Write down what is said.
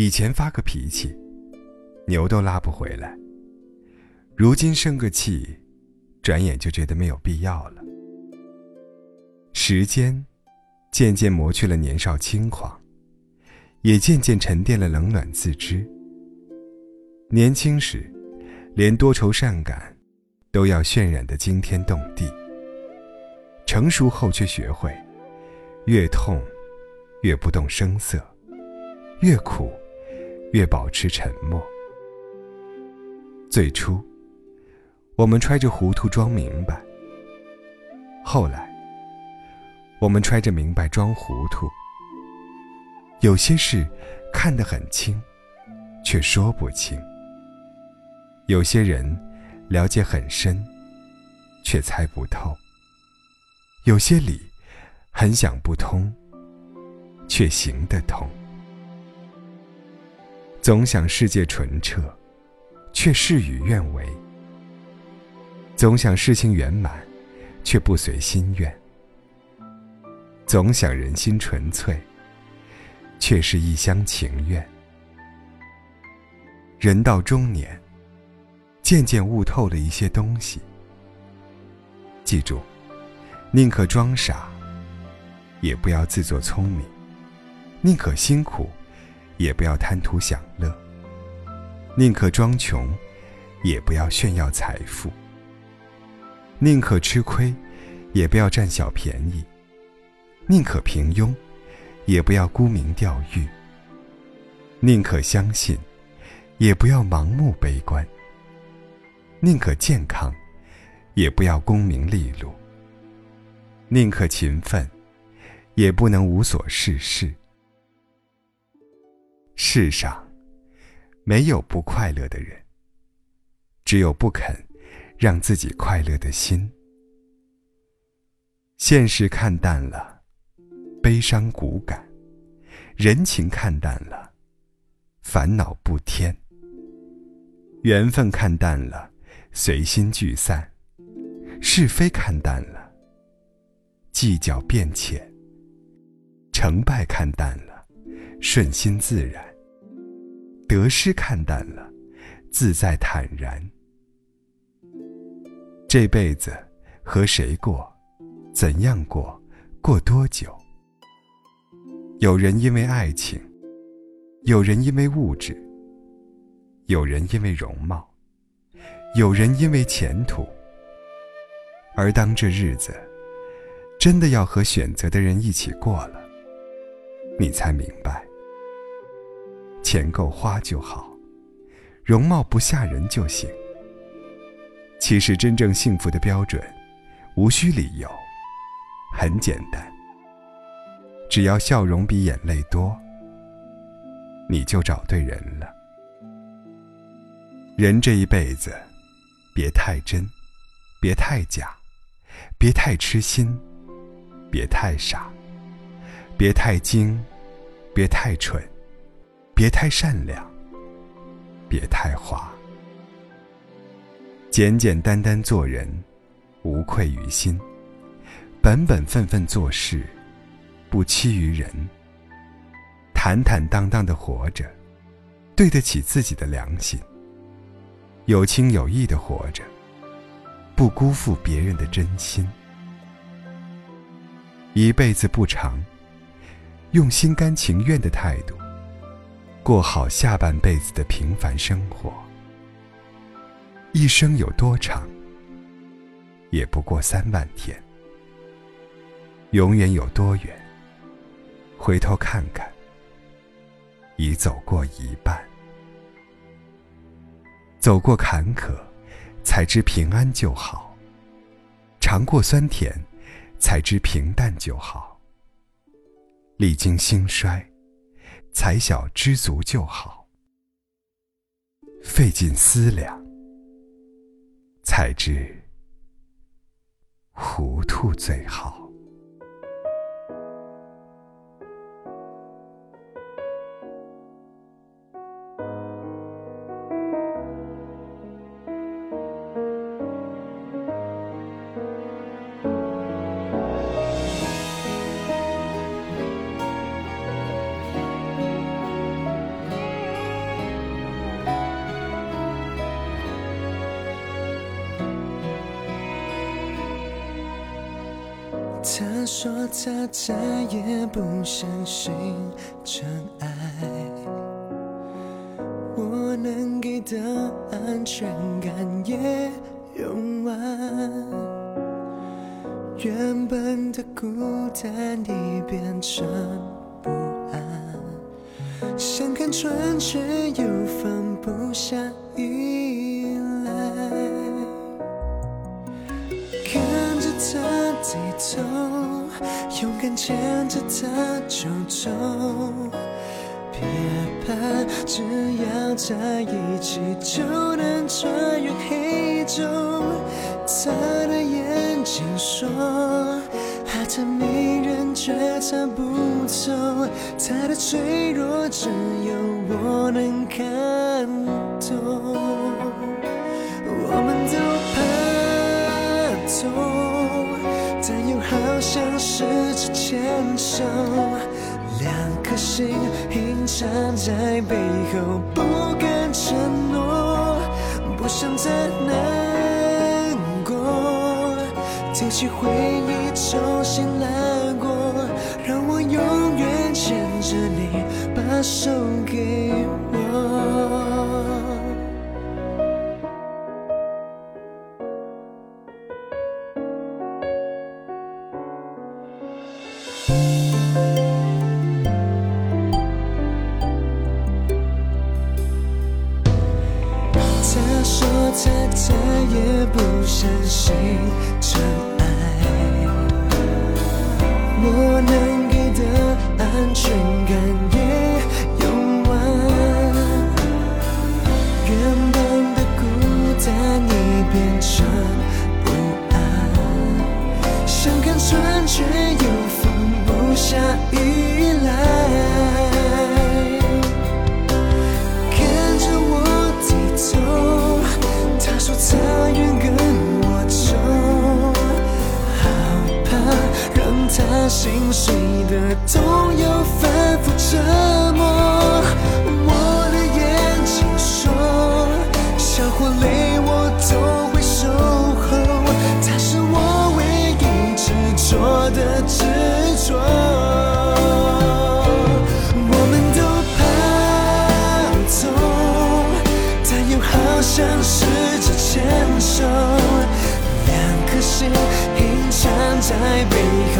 以前发个脾气，牛都拉不回来；如今生个气，转眼就觉得没有必要了。时间渐渐磨去了年少轻狂，也渐渐沉淀了冷暖自知。年轻时，连多愁善感都要渲染的惊天动地；成熟后，却学会越痛越不动声色，越苦。越保持沉默。最初，我们揣着糊涂装明白；后来，我们揣着明白装糊涂。有些事看得很清，却说不清；有些人了解很深，却猜不透；有些理很想不通，却行得通。总想世界纯澈，却事与愿违；总想事情圆满，却不随心愿；总想人心纯粹，却是一厢情愿。人到中年，渐渐悟透了一些东西。记住，宁可装傻，也不要自作聪明；宁可辛苦。也不要贪图享乐，宁可装穷，也不要炫耀财富；宁可吃亏，也不要占小便宜；宁可平庸，也不要沽名钓誉；宁可相信，也不要盲目悲观；宁可健康，也不要功名利禄；宁可勤奋，也不能无所事事。世上没有不快乐的人，只有不肯让自己快乐的心。现实看淡了，悲伤骨感；人情看淡了，烦恼不添；缘分看淡了，随心聚散；是非看淡了，计较变浅；成败看淡了，顺心自然。得失看淡了，自在坦然。这辈子和谁过，怎样过，过多久？有人因为爱情，有人因为物质，有人因为容貌，有人因为前途。而当这日子真的要和选择的人一起过了，你才明白。钱够花就好，容貌不吓人就行。其实真正幸福的标准，无需理由，很简单。只要笑容比眼泪多，你就找对人了。人这一辈子，别太真，别太假，别太痴心，别太傻，别太精，别太蠢。别太善良，别太滑，简简单单做人，无愧于心；本本分分做事，不欺于人。坦坦荡荡的活着，对得起自己的良心；有情有义的活着，不辜负别人的真心。一辈子不长，用心甘情愿的态度。过好下半辈子的平凡生活。一生有多长？也不过三万天。永远有多远？回头看看，已走过一半。走过坎坷，才知平安就好；尝过酸甜，才知平淡就好；历经兴衰。才晓知足就好，费尽思量，才知糊涂最好。他说他再也不相信真爱，我能给的安全感也用完，原本的孤单已变成不安，想看穿却又放不下依赖，低头，勇敢牵着他就走。别怕，只要在一起就能穿越黑昼。他的眼睛说，爱的迷人却藏不透，他的脆弱只有我能看两颗心隐藏在背后，不敢承诺，不想再难过。提起回忆，重新来过，让我永远牵着你，把手给我。心碎的痛又反复折磨。我的眼睛说，笑或泪我都会守候，他是我唯一执着的执着。我们都怕痛，但又好像试着牵手，两颗心隐藏在背后，